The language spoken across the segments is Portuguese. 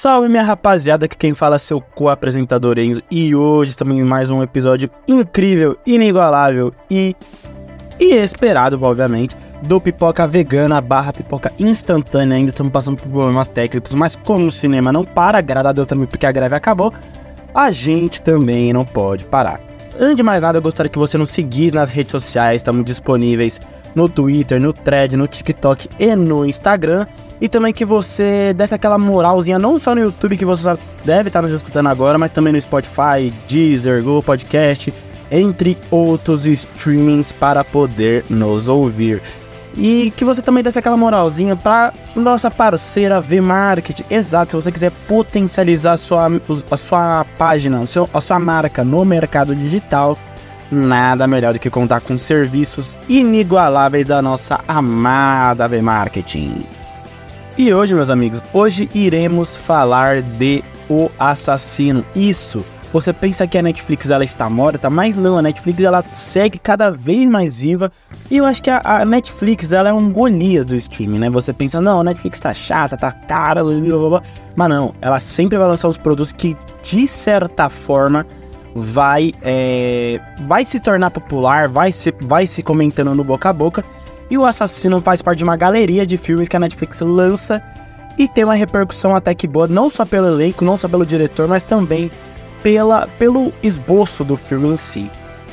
Salve minha rapaziada, que quem fala é seu co-apresentador Enzo e hoje estamos em mais um episódio incrível, inigualável e, e esperado, obviamente, do Pipoca Vegana barra Pipoca Instantânea. Ainda estamos passando por problemas técnicos, mas como o cinema não para, graças a Deus também porque a greve acabou, a gente também não pode parar. Antes de mais nada, eu gostaria que você nos seguisse nas redes sociais, estamos disponíveis no Twitter, no Thread, no TikTok e no Instagram. E também que você desse aquela moralzinha, não só no YouTube, que você deve estar nos escutando agora, mas também no Spotify, Deezer, Google Podcast, entre outros streamings para poder nos ouvir. E que você também desse aquela moralzinha para nossa parceira V-Market. Exato, se você quiser potencializar a sua, a sua página, a sua marca no mercado digital, nada melhor do que contar com serviços inigualáveis da nossa amada V-Marketing. E hoje, meus amigos, hoje iremos falar de O Assassino. Isso. Você pensa que a Netflix ela está morta, mas não, a Netflix ela segue cada vez mais viva. E eu acho que a, a Netflix ela é um Golias do streaming, né? Você pensa, não, a Netflix tá chata, tá cara, blá, blá, blá. mas não, ela sempre vai lançar os produtos que de certa forma vai é, vai se tornar popular, vai se vai se comentando no boca a boca e o Assassino faz parte de uma galeria de filmes que a Netflix lança e tem uma repercussão até que boa, não só pelo elenco, não só pelo diretor, mas também pela, pelo esboço do filme em si.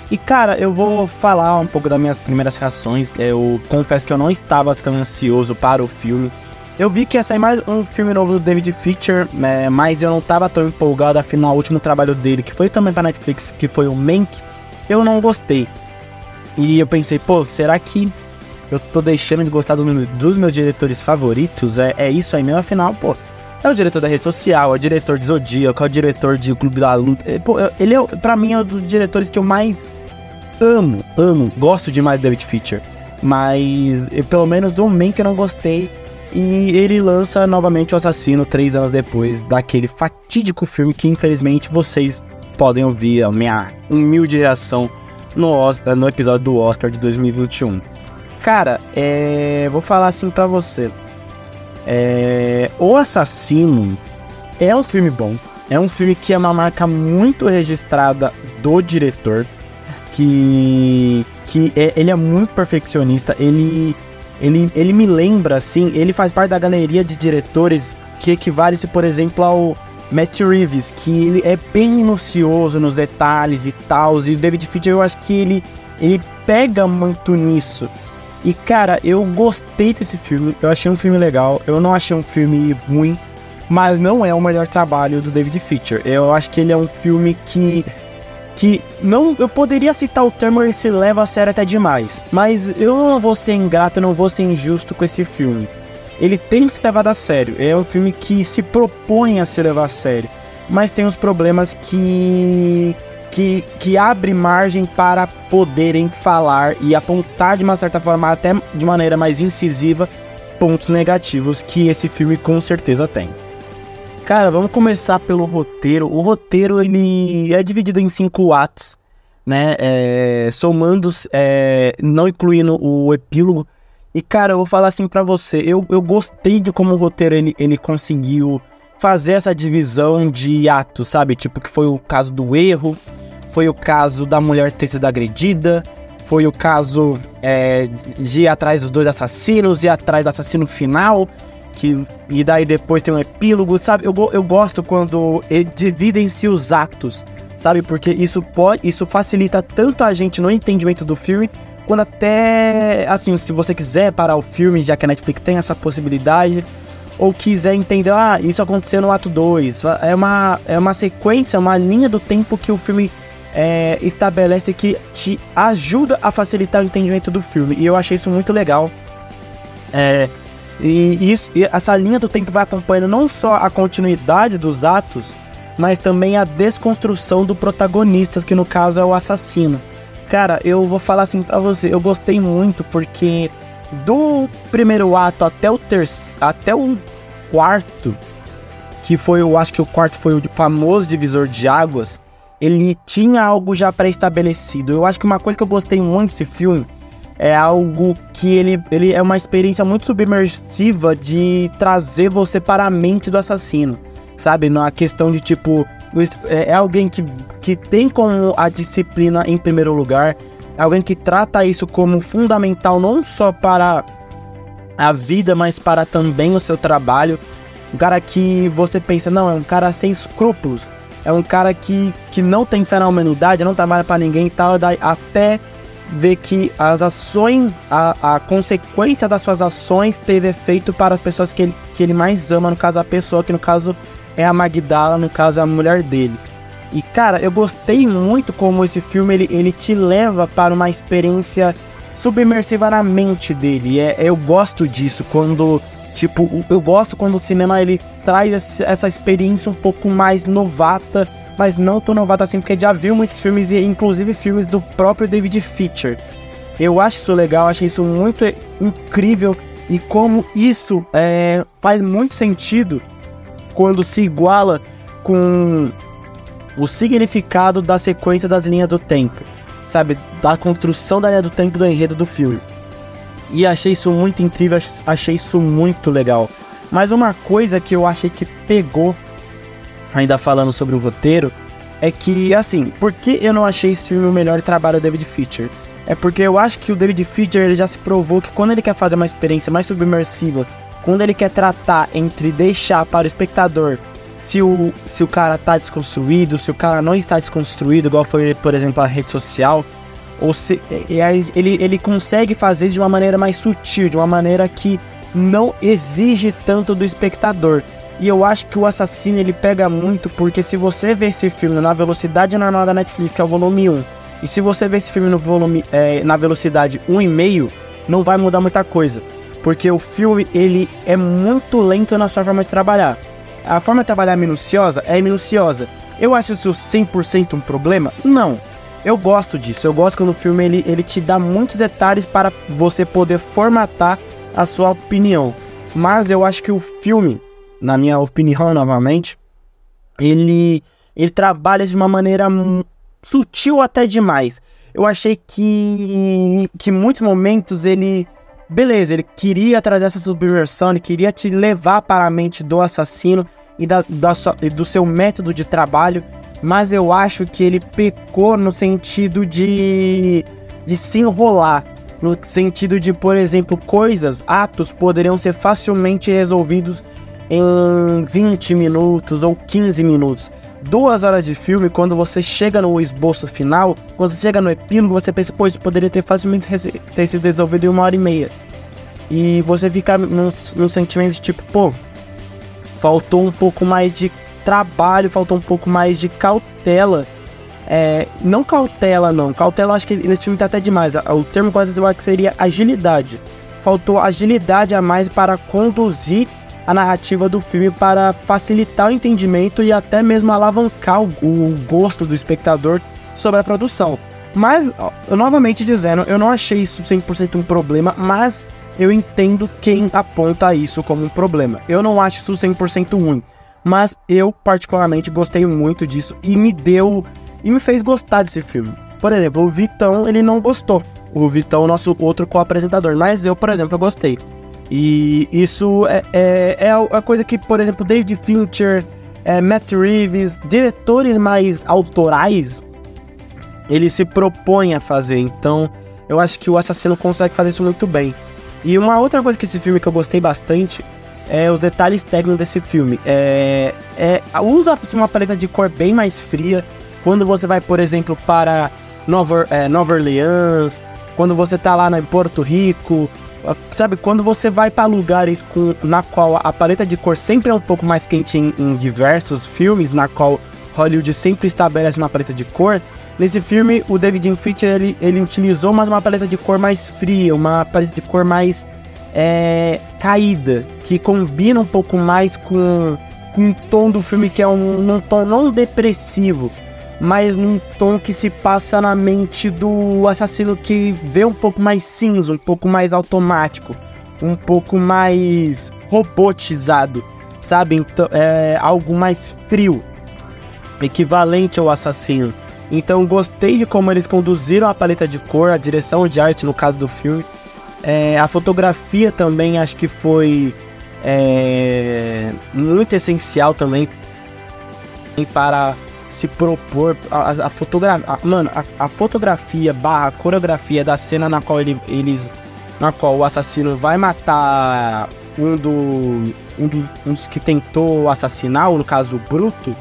E cara, eu vou falar um pouco das minhas primeiras reações. Eu confesso que eu não estava tão ansioso para o filme. Eu vi que ia sair mais um filme novo do David Fincher, né, mas eu não estava tão empolgado, afinal, o último trabalho dele, que foi também para Netflix, que foi o Mank, eu não gostei. E eu pensei, pô, será que eu tô deixando de gostar do, dos meus diretores favoritos, é, é isso aí mesmo, afinal, pô. É o diretor da rede social, é o diretor de Zodíaco, é o diretor de Clube da Luta. É, pô, ele é, pra mim, é um dos diretores que eu mais amo, amo, gosto demais do David Fincher. Mas, eu, pelo menos, do Man que eu não gostei. E ele lança novamente o Assassino três anos depois daquele fatídico filme que, infelizmente, vocês podem ouvir a minha humilde reação no, Oscar, no episódio do Oscar de 2021. Cara, é... vou falar assim para você. É... O Assassino é um filme bom. É um filme que é uma marca muito registrada do diretor. Que, que é, ele é muito perfeccionista. Ele, ele, ele me lembra, assim, ele faz parte da galeria de diretores que equivale-se, por exemplo, ao Matt Reeves, que ele é bem minucioso nos detalhes e tal. E o David Fincher, eu acho que ele, ele pega muito nisso. E cara, eu gostei desse filme, eu achei um filme legal, eu não achei um filme ruim, mas não é o melhor trabalho do David Fincher. Eu acho que ele é um filme que que não eu poderia citar o termo ele se leva a sério até demais, mas eu não vou ser ingrato, eu não vou ser injusto com esse filme. Ele tem que se levar a sério. É um filme que se propõe a se levar a sério, mas tem os problemas que que, que abre margem para poderem falar e apontar de uma certa forma, até de maneira mais incisiva, pontos negativos que esse filme com certeza tem. Cara, vamos começar pelo roteiro. O roteiro ele é dividido em cinco atos, né? É, somando, é, não incluindo o epílogo. E cara, eu vou falar assim para você, eu, eu gostei de como o roteiro ele, ele conseguiu fazer essa divisão de atos, sabe? Tipo que foi o caso do erro, foi o caso da mulher ter sido agredida, foi o caso é, de ir atrás dos dois assassinos, ir atrás do assassino final, que, e daí depois tem um epílogo, sabe? Eu, eu gosto quando dividem-se os atos, sabe? Porque isso pode, isso facilita tanto a gente no entendimento do filme, quando até, assim, se você quiser parar o filme, já que a Netflix tem essa possibilidade, ou quiser entender, ah, isso aconteceu no ato 2, é uma, é uma sequência, uma linha do tempo que o filme é, estabelece que te ajuda a facilitar o entendimento do filme. E eu achei isso muito legal. É, e, isso, e essa linha do tempo vai acompanhando não só a continuidade dos atos, mas também a desconstrução do protagonista, que no caso é o assassino. Cara, eu vou falar assim pra você, eu gostei muito porque do primeiro ato até o terceiro, até o quarto, que foi, eu acho que o quarto foi o famoso divisor de águas, ele tinha algo já pré-estabelecido. Eu acho que uma coisa que eu gostei muito desse filme é algo que ele, ele é uma experiência muito submersiva de trazer você para a mente do assassino. sabe? Na questão de tipo, é, é alguém que, que tem como a disciplina em primeiro lugar, é alguém que trata isso como fundamental não só para a vida, mas para também o seu trabalho. Um cara que você pensa, não, é um cara sem escrúpulos, é um cara que, que não tem fé na humanidade, não trabalha para ninguém e tal, até ver que as ações, a, a consequência das suas ações teve efeito para as pessoas que ele, que ele mais ama, no caso a pessoa, que no caso é a Magdala, no caso a mulher dele. E cara, eu gostei muito como esse filme ele, ele te leva para uma experiência submersiva na mente dele. É, eu gosto disso quando tipo, eu gosto quando o cinema ele traz essa experiência um pouco mais novata mas não tão novato assim, porque já viu muitos filmes, e inclusive filmes do próprio David Fincher. Eu acho isso legal, acho isso muito incrível e como isso é, faz muito sentido quando se iguala com o significado da sequência das linhas do tempo, sabe? Da construção da linha do tempo do enredo do filme. E achei isso muito incrível, achei isso muito legal. Mas uma coisa que eu achei que pegou ainda falando sobre o roteiro, é que, assim, por que eu não achei esse filme o melhor trabalho do David Fincher? É porque eu acho que o David Fincher ele já se provou que quando ele quer fazer uma experiência mais submersiva, quando ele quer tratar entre deixar para o espectador se o, se o cara tá desconstruído, se o cara não está desconstruído, igual foi, por exemplo, a rede social, ou se ele, ele consegue fazer de uma maneira mais sutil, de uma maneira que não exige tanto do espectador. E eu acho que o assassino ele pega muito porque se você vê esse filme na velocidade normal da Netflix, que é o volume 1, e se você vê esse filme no volume é, na velocidade 1,5, não vai mudar muita coisa. Porque o filme ele é muito lento na sua forma de trabalhar. A forma de trabalhar minuciosa é minuciosa. Eu acho isso 100% um problema? Não. Eu gosto disso. Eu gosto quando o filme ele, ele te dá muitos detalhes para você poder formatar a sua opinião. Mas eu acho que o filme na minha opinião, novamente, ele, ele trabalha de uma maneira sutil até demais. Eu achei que, que muitos momentos ele. Beleza, ele queria trazer essa subversão, ele queria te levar para a mente do assassino e da, da, do seu método de trabalho, mas eu acho que ele pecou no sentido de, de se enrolar. No sentido de, por exemplo, coisas, atos poderiam ser facilmente resolvidos em 20 minutos ou 15 minutos. Duas horas de filme, quando você chega no esboço final, quando você chega no epílogo, você pensa, pô, isso poderia ter facilmente ter sido resolvido em uma hora e meia. E você fica num, num sentimento de tipo, pô, faltou um pouco mais de trabalho, faltou um pouco mais de cautela. É, não cautela, não. Cautela acho que nesse filme tá até demais. O termo quase eu acho que seria agilidade. Faltou agilidade a mais para conduzir a narrativa do filme para facilitar o entendimento e até mesmo alavancar o, o gosto do espectador sobre a produção. Mas, eu, novamente dizendo, eu não achei isso 100% um problema, mas eu entendo quem aponta isso como um problema. Eu não acho isso 100% ruim, mas eu particularmente gostei muito disso e me deu e me fez gostar desse filme. Por exemplo, o Vitão, ele não gostou. O Vitão, nosso outro co-apresentador, mas eu, por exemplo, eu gostei. E isso é, é, é a coisa que, por exemplo, David Fincher, é, Matt Reeves, diretores mais autorais, ele se propõe a fazer. Então, eu acho que o assassino consegue fazer isso muito bem. E uma outra coisa que esse filme que eu gostei bastante é os detalhes técnicos desse filme. É, é usa uma paleta de cor bem mais fria. Quando você vai, por exemplo, para Nova, é, Nova Orleans, quando você tá lá em Porto Rico, Sabe, quando você vai para lugares com, na qual a paleta de cor sempre é um pouco mais quente em, em diversos filmes, na qual Hollywood sempre estabelece uma paleta de cor, Nesse filme, o David Fincher ele, ele utilizou mais uma paleta de cor mais fria, uma paleta de cor mais é, caída, que combina um pouco mais com, com o tom do filme, que é um, um tom não depressivo, mas num tom que se passa na mente do assassino que vê um pouco mais cinza, um pouco mais automático, um pouco mais robotizado, sabe? Então, é algo mais frio, equivalente ao assassino. Então gostei de como eles conduziram a paleta de cor, a direção de arte no caso do filme. É, a fotografia também acho que foi é, muito essencial também para se propor a, a fotografia, mano, a, a, fotografia barra coreografia da cena na qual ele, eles, na qual o assassino vai matar um, do, um, do, um dos que tentou assassinar, ou no caso o Bruto,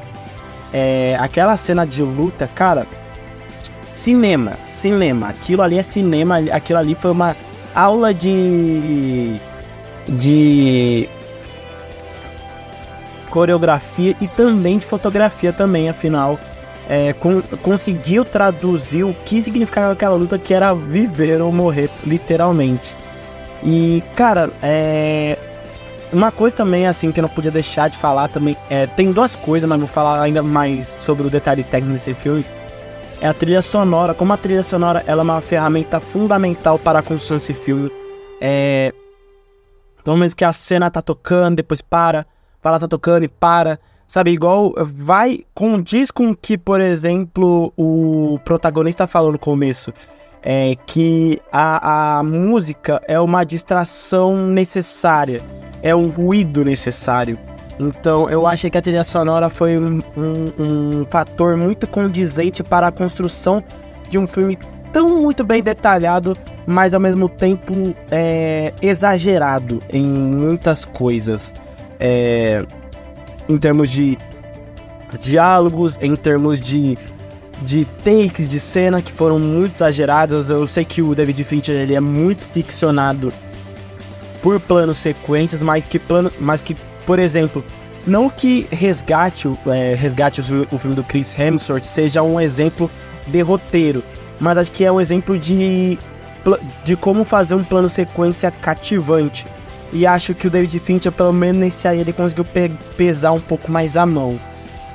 é, aquela cena de luta, cara, cinema, cinema, aquilo ali é cinema, aquilo ali foi uma aula de de coreografia e também de fotografia também, afinal, é, com, conseguiu traduzir o que significava aquela luta, que era viver ou morrer, literalmente. E, cara, é, uma coisa também, assim, que eu não podia deixar de falar também, é, tem duas coisas, mas vou falar ainda mais sobre o detalhe técnico desse filme, é a trilha sonora, como a trilha sonora ela é uma ferramenta fundamental para a construção desse filme, é... Pelo menos que a cena tá tocando, depois para, fala tá tocando e para. Sabe, igual vai condiz com o que, por exemplo, o protagonista falou no começo. É que a, a música é uma distração necessária, é um ruído necessário. Então eu achei que a trilha sonora foi um, um, um fator muito condizente para a construção de um filme tão muito bem detalhado, mas ao mesmo tempo é, exagerado em muitas coisas é, em termos de diálogos, em termos de, de takes de cena que foram muito exagerados. Eu sei que o David Fincher ele é muito ficcionado por planos sequências, mas que plano, mas que, por exemplo, não que resgate, é, resgate o, o filme do Chris Hemsworth seja um exemplo de roteiro, mas acho que é um exemplo de, de como fazer um plano sequência cativante. E acho que o David Fincher, pelo menos nesse aí, ele conseguiu pe pesar um pouco mais a mão.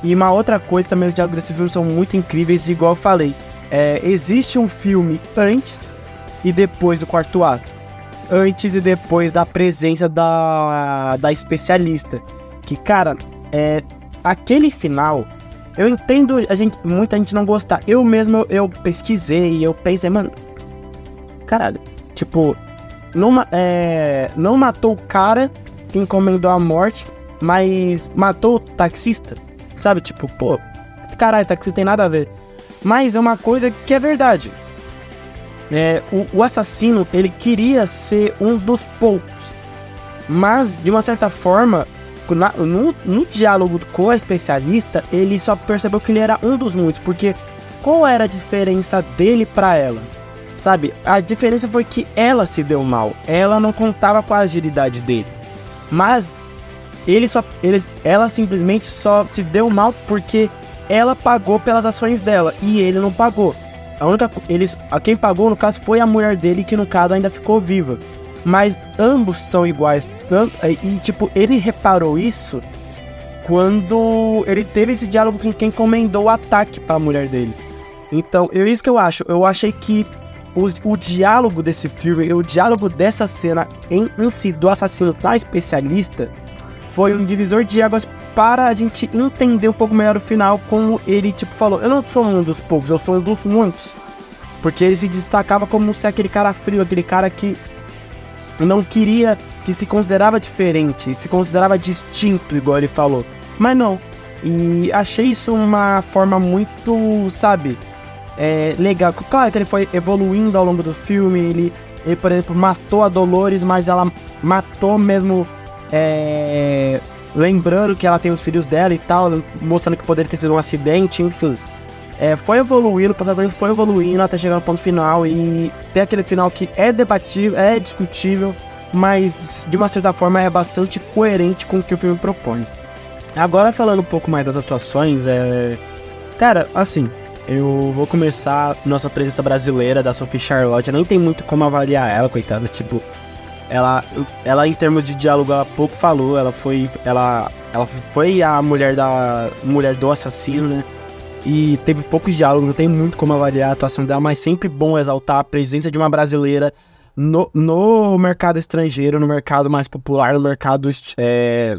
E uma outra coisa também, os diálogos desse filme são muito incríveis, igual eu falei. É, existe um filme antes e depois do quarto ato. Antes e depois da presença da, da especialista. Que, cara, é, aquele final, eu entendo a gente, muita gente não gostar. Eu mesmo, eu pesquisei e eu pensei, mano, caralho, tipo, não, é, não matou o cara que encomendou a morte, mas matou o taxista. Sabe? Tipo, pô, caralho, taxista tem nada a ver. Mas é uma coisa que é verdade. É, o, o assassino, ele queria ser um dos poucos. Mas, de uma certa forma, na, no, no diálogo com a especialista, ele só percebeu que ele era um dos muitos. Porque qual era a diferença dele para ela? Sabe? A diferença foi que ela se deu mal. Ela não contava com a agilidade dele. Mas ele só, ele, ela simplesmente só se deu mal porque ela pagou pelas ações dela e ele não pagou. A única eles, a quem pagou no caso foi a mulher dele que no caso ainda ficou viva. Mas ambos são iguais. E tipo, ele reparou isso quando ele teve esse diálogo com quem encomendou o ataque para a mulher dele. Então, é isso que eu acho. Eu achei que o, o diálogo desse filme, o diálogo dessa cena em, em si do assassino da especialista foi um divisor de águas para a gente entender um pouco melhor o final, como ele tipo falou, eu não sou um dos poucos, eu sou um dos muitos. Porque ele se destacava como ser aquele cara frio, aquele cara que não queria, que se considerava diferente, se considerava distinto, igual ele falou. Mas não. E achei isso uma forma muito, sabe, é, legal. Claro que ele foi evoluindo ao longo do filme. Ele, ele por exemplo, matou a Dolores, mas ela matou mesmo. É, lembrando que ela tem os filhos dela e tal, mostrando que poderia ter sido um acidente, enfim. É, foi evoluindo, o protagonista foi evoluindo até chegar no ponto final e tem aquele final que é debatível, é discutível, mas de uma certa forma é bastante coerente com o que o filme propõe. Agora falando um pouco mais das atuações, é. Cara, assim, eu vou começar nossa presença brasileira da Sophie Charlotte. Nem tem muito como avaliar ela, coitada. Tipo, ela, ela em termos de diálogo, ela pouco falou. Ela foi, ela, ela foi a mulher da mulher do assassino, né? E teve poucos diálogos, não tem muito como avaliar a atuação dela, mas sempre bom exaltar a presença de uma brasileira no, no mercado estrangeiro, no mercado mais popular, no mercado é,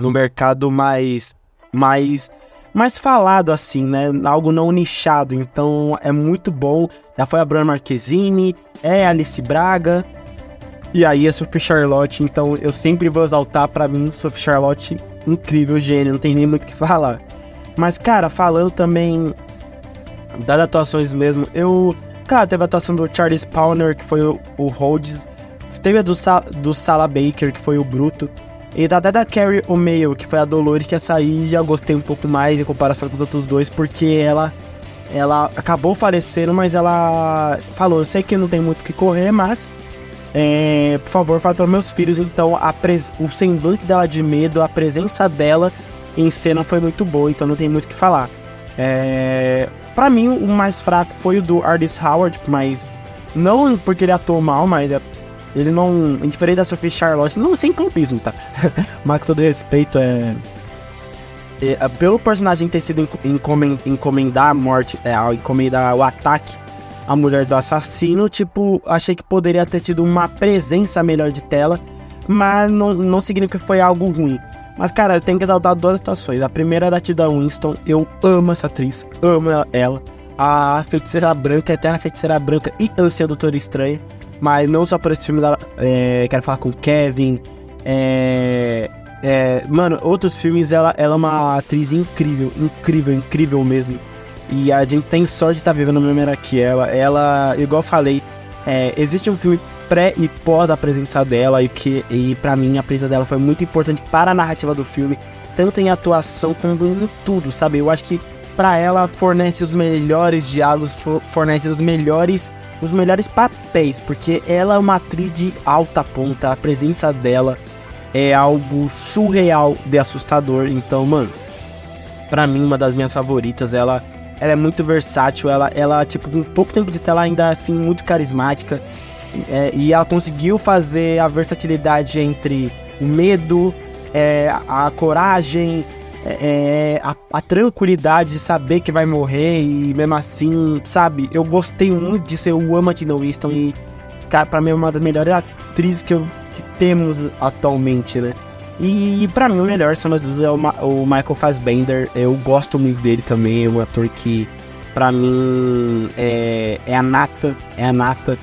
no mercado mais mais mais falado assim, né? Algo não nichado. Então é muito bom. Já foi a Bruna Marquezine, é Alice Braga. E aí a Sophie Charlotte, então eu sempre vou exaltar para mim Sophie Charlotte incrível, gênio, não tem nem muito o que falar. Mas, cara, falando também das atuações mesmo, eu. Cara, teve a atuação do Charlie Spawner, que foi o, o Rhodes. Teve a do, Sa do Sala Baker, que foi o Bruto. E até da Carrie O'Mail, que foi a Dolores, que essa aí já gostei um pouco mais em comparação com os outros dois, porque ela ela acabou falecendo, mas ela falou: Eu sei que não tem muito o que correr, mas é, por favor, fala para meus filhos. Então, o semblante dela de medo, a presença dela em cena foi muito boa, então não tem muito o que falar. É, para mim, o mais fraco foi o do Ardis Howard, mas não porque ele atuou mal, mas é, ele não. Diferente da Sophie Charlotte, não sem clubismo, tá? mas com todo respeito, é. é pelo personagem ter sido encomendar a morte, é, encomendar o ataque a mulher do assassino, tipo, achei que poderia ter tido uma presença melhor de tela, mas não, não significa que foi algo ruim. Mas, cara, eu tenho que exaltar duas situações. A primeira é da Tilda Winston, eu amo essa atriz, amo ela. A Feiticeira Branca, a Eterna Feiticeira Branca e Ânsia Doutor Estranha. Mas não só por esse filme, da, é, quero falar com Kevin. É, é, mano, outros filmes, ela, ela é uma atriz incrível, incrível, incrível mesmo. E a gente tem sorte de estar tá vivendo a mesma era que ela. Ela, igual eu falei, é, existe um filme pré e pós a presença dela e que e para mim a presença dela foi muito importante para a narrativa do filme, tanto em atuação quanto em tudo, sabe? Eu acho que para ela fornece os melhores diálogos, fornece os melhores os melhores papéis, porque ela é uma atriz de alta ponta, a presença dela é algo surreal de assustador. Então, mano, para mim uma das minhas favoritas, ela ela é muito versátil, ela, ela tipo, com pouco tempo de tela ainda assim, muito carismática. É, e ela conseguiu fazer a versatilidade entre o medo, é, a coragem, é, é, a, a, tranquilidade de saber que vai morrer e mesmo assim, sabe? Eu gostei muito disso, eu amo a Tina Winston e, cara, pra mim é uma das melhores atrizes que, eu, que temos atualmente, né? E, e para mim o melhor são as duas é o, Ma o, Michael Fassbender. Eu gosto muito dele também, é um ator que para mim é, é, a nata, é a nata.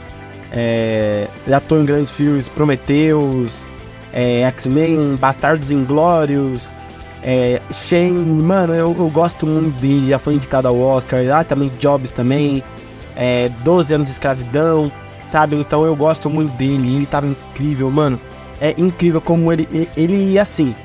É, ele atuou em grandes filmes, Prometheus, é, X-Men, Bastardos Inglórios, é, Shane, mano, eu, eu, gosto muito dele, já foi indicado ao Oscar, ah, também Jobs também, é, 12 anos de escravidão, sabe? Então eu gosto muito dele, ele tava incrível, mano é incrível como ele, ele, ele assim.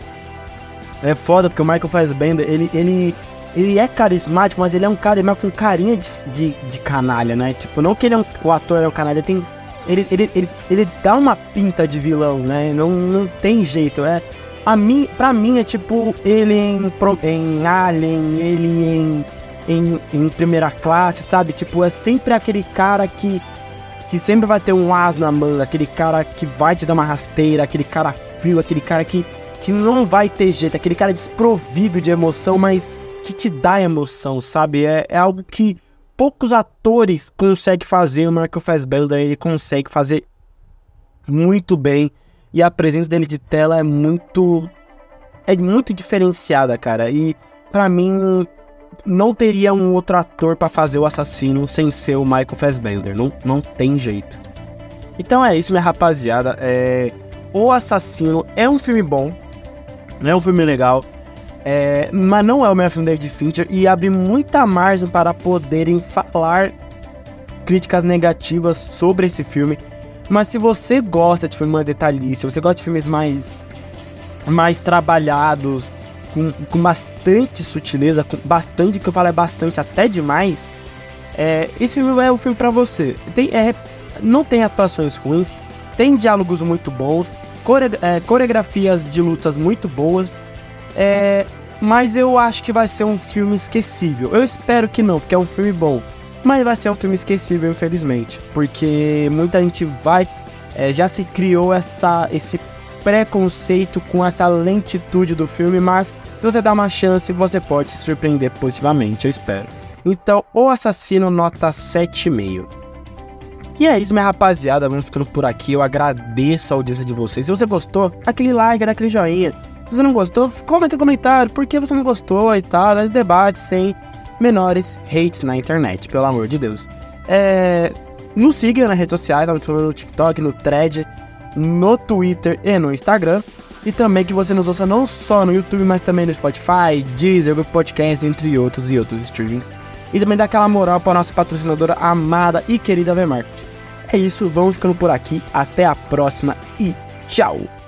É foda porque o Michael Fassbender, ele, ele, ele é carismático, mas ele é um cara com carinha de, de, de, canalha, né? Tipo, não que ele é um, o ator é um canalha, tem. Ele, ele, ele, ele dá uma pinta de vilão, né? Não, não tem jeito. É, a mim, pra mim é tipo ele em, em Alien, ele em, em, em primeira classe, sabe? Tipo, é sempre aquele cara que que sempre vai ter um as na mão, aquele cara que vai te dar uma rasteira, aquele cara frio, aquele cara que, que não vai ter jeito, aquele cara desprovido de emoção, mas que te dá emoção, sabe? É, é algo que poucos atores conseguem fazer, o Michael Fassbender ele consegue fazer muito bem, e a presença dele de tela é muito é muito diferenciada, cara, e para mim não teria um outro ator para fazer o assassino sem ser o Michael Fassbender. Não, não tem jeito. Então é isso, minha rapaziada. É... O Assassino é um filme bom, é um filme legal, é... mas não é o melhor filme David Fincher e abre muita margem para poderem falar críticas negativas sobre esse filme. Mas se você gosta de filme detalhista, se você gosta de filmes mais mais trabalhados, com, com bastante sutileza, com bastante, que eu falo é bastante, até demais, é, esse filme é o filme para você. Tem, é, não tem atuações ruins, tem diálogos muito bons, core, é, coreografias de lutas muito boas, é, mas eu acho que vai ser um filme esquecível. Eu espero que não, porque é um filme bom. Mas vai ser um filme esquecível, infelizmente. Porque muita gente vai. É, já se criou essa, esse preconceito com essa lentitude do filme, mas se você dá uma chance, você pode se surpreender positivamente, eu espero. Então, O Assassino nota 7,5. E é isso, minha rapaziada. Vamos ficando por aqui. Eu agradeço a audiência de vocês. Se você gostou, aquele like, aquele joinha. Se você não gostou, comenta no comentário por que você não gostou e tal. Debate sem menores hates na internet, pelo amor de Deus. É... Nos siga nas redes sociais, no TikTok, no Thread, no Twitter e no Instagram. E também que você nos ouça não só no YouTube, mas também no Spotify, Deezer, Google Podcast, entre outros e outros streamings. E também dá aquela moral para nossa patrocinadora amada e querida Vmarket. É isso, vamos ficando por aqui. Até a próxima e tchau!